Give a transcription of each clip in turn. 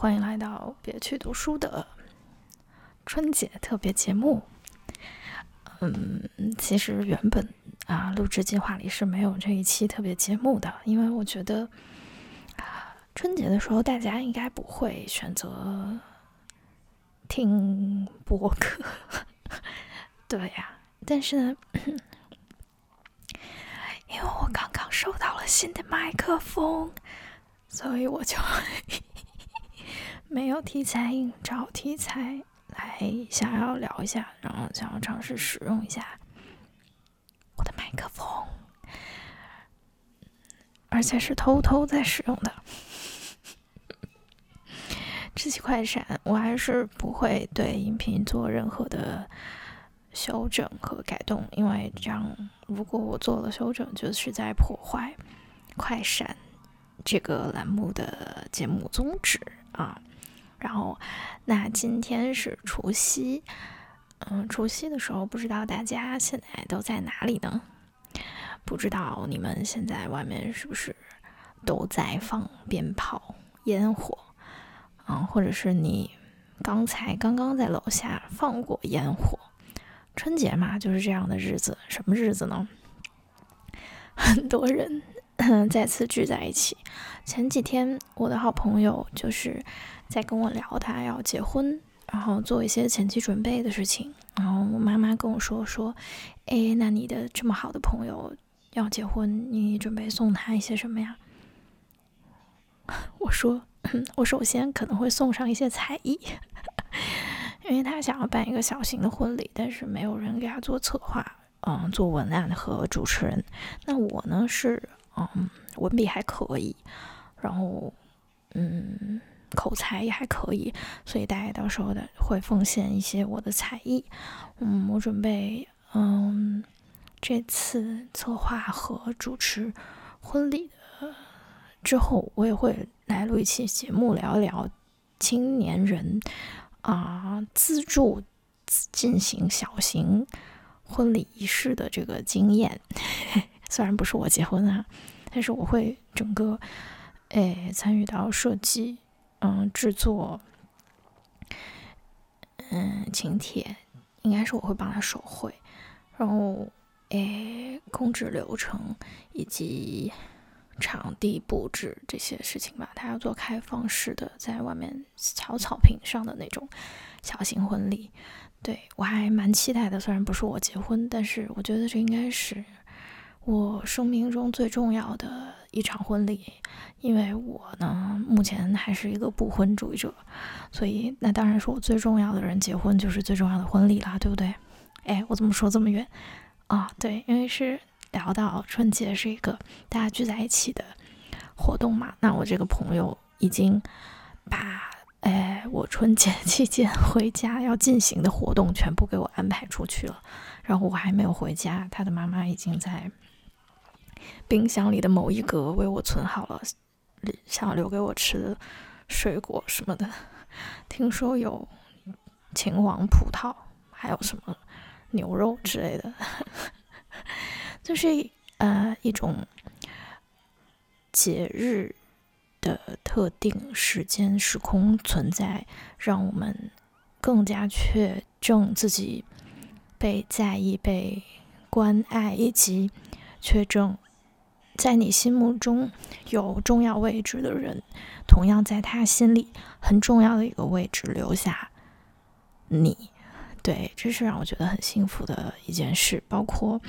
欢迎来到别去读书的春节特别节目。嗯，其实原本啊，录制计划里是没有这一期特别节目的，因为我觉得啊，春节的时候大家应该不会选择听播客，对呀。但是呢，因为我刚刚收到了新的麦克风，所以我就。没有题材，找题材来想要聊一下，然后想要尝试使用一下我的麦克风，而且是偷偷在使用的。这期快闪，我还是不会对音频做任何的修整和改动，因为这样如果我做了修整，就是在破坏快闪这个栏目的节目宗旨啊。然后，那今天是除夕，嗯，除夕的时候，不知道大家现在都在哪里呢？不知道你们现在外面是不是都在放鞭炮、烟火？嗯，或者是你刚才刚刚在楼下放过烟火？春节嘛，就是这样的日子。什么日子呢？很多人 再次聚在一起。前几天，我的好朋友就是。在跟我聊他要结婚，然后做一些前期准备的事情。然后我妈妈跟我说说，哎，那你的这么好的朋友要结婚，你准备送他一些什么呀？我说，我首先可能会送上一些才艺，因为他想要办一个小型的婚礼，但是没有人给他做策划，嗯，做文案和主持人。那我呢是，嗯，文笔还可以，然后，嗯。口才也还可以，所以大家到时候的会奉献一些我的才艺。嗯，我准备，嗯，这次策划和主持婚礼的之后，我也会来录一期节目，聊一聊青年人啊资助进行小型婚礼仪式的这个经验。虽然不是我结婚啊，但是我会整个诶参与到设计。嗯，制作，嗯，请帖应该是我会帮他手绘，然后诶，控制流程以及场地布置这些事情吧。他要做开放式的，在外面小草坪上的那种小型婚礼，对我还蛮期待的。虽然不是我结婚，但是我觉得这应该是我生命中最重要的。一场婚礼，因为我呢目前还是一个不婚主义者，所以那当然是我最重要的人结婚就是最重要的婚礼啦，对不对？哎，我怎么说这么远啊？对，因为是聊到春节是一个大家聚在一起的活动嘛，那我这个朋友已经把哎我春节 期间回家要进行的活动全部给我安排出去了，然后我还没有回家，他的妈妈已经在。冰箱里的某一格为我存好了，想留给我吃的水果什么的。听说有秦皇葡萄，还有什么牛肉之类的，就是呃一种节日的特定时间时空存在，让我们更加确证自己被在意、被关爱，以及确证。在你心目中有重要位置的人，同样在他心里很重要的一个位置留下你，对，这是让我觉得很幸福的一件事。包括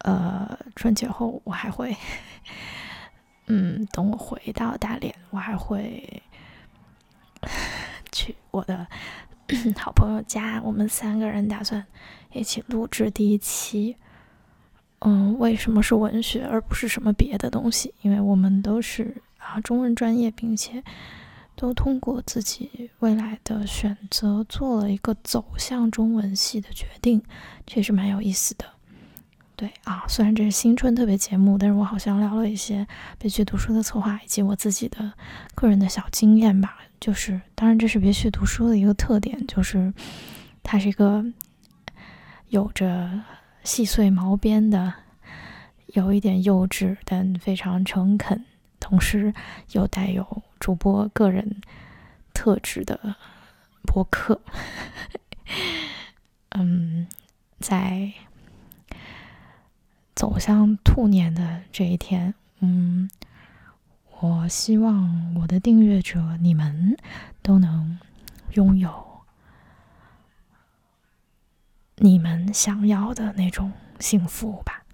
呃春节后，我还会，嗯，等我回到大连，我还会 去我的 好朋友家，我们三个人打算一起录制第一期。嗯，为什么是文学而不是什么别的东西？因为我们都是啊中文专业，并且都通过自己未来的选择做了一个走向中文系的决定，确实蛮有意思的。对啊，虽然这是新春特别节目，但是我好像聊了一些别去读书的策划以及我自己的个人的小经验吧。就是，当然这是别去读书的一个特点，就是它是一个有着。细碎毛边的，有一点幼稚，但非常诚恳，同时又带有主播个人特质的播客。嗯，在走向兔年的这一天，嗯，我希望我的订阅者你们都能拥有你们想要的那种幸福吧，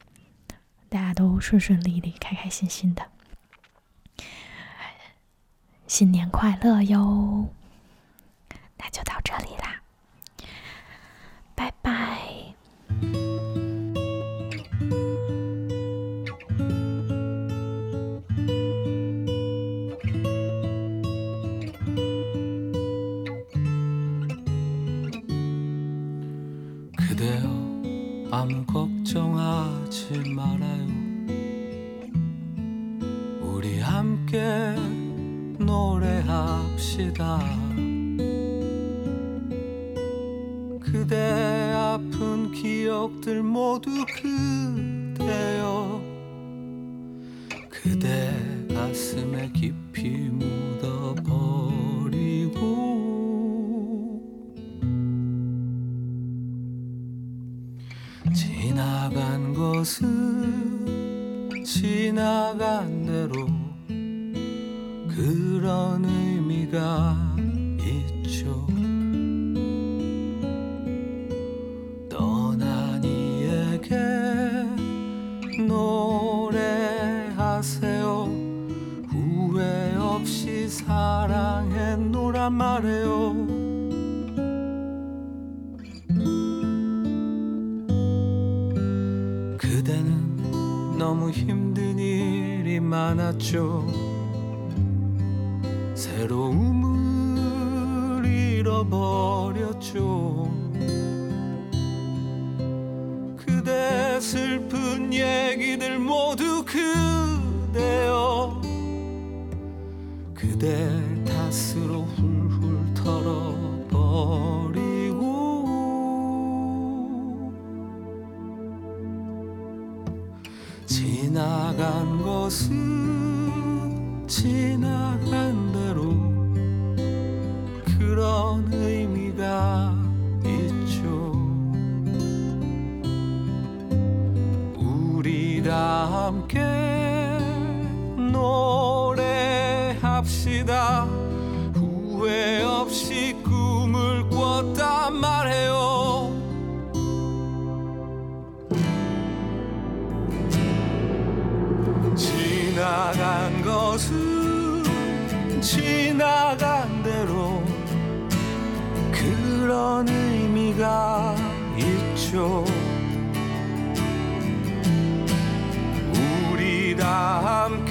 大家都顺顺利利、开开心心的。新年快乐哟！那就到 함께 노래합시다. 그대 아픈 기억들 모두 그대여 그대 가슴에 깊이 묻어버리고. 지나간 것은 지나간 대로 그런 의미가 있죠. 떠난 이에게 노래하세요. 후회 없이 사랑했노란 말해요. 그대는 너무 힘든 일이 많았죠. 새로움을 잃어버렸죠. 그대 슬픈 얘기들 모두 그대여 그대 탓으로 훌훌 털어버리고 지나간 것은 지나간 그런 의미가 있죠. 우리 다 함께 노래합시다. 후회 없이 꿈을 꿨단 말해요. 지나간 것은 지나간 대로 그런 의미가 있죠. 우리 다 함께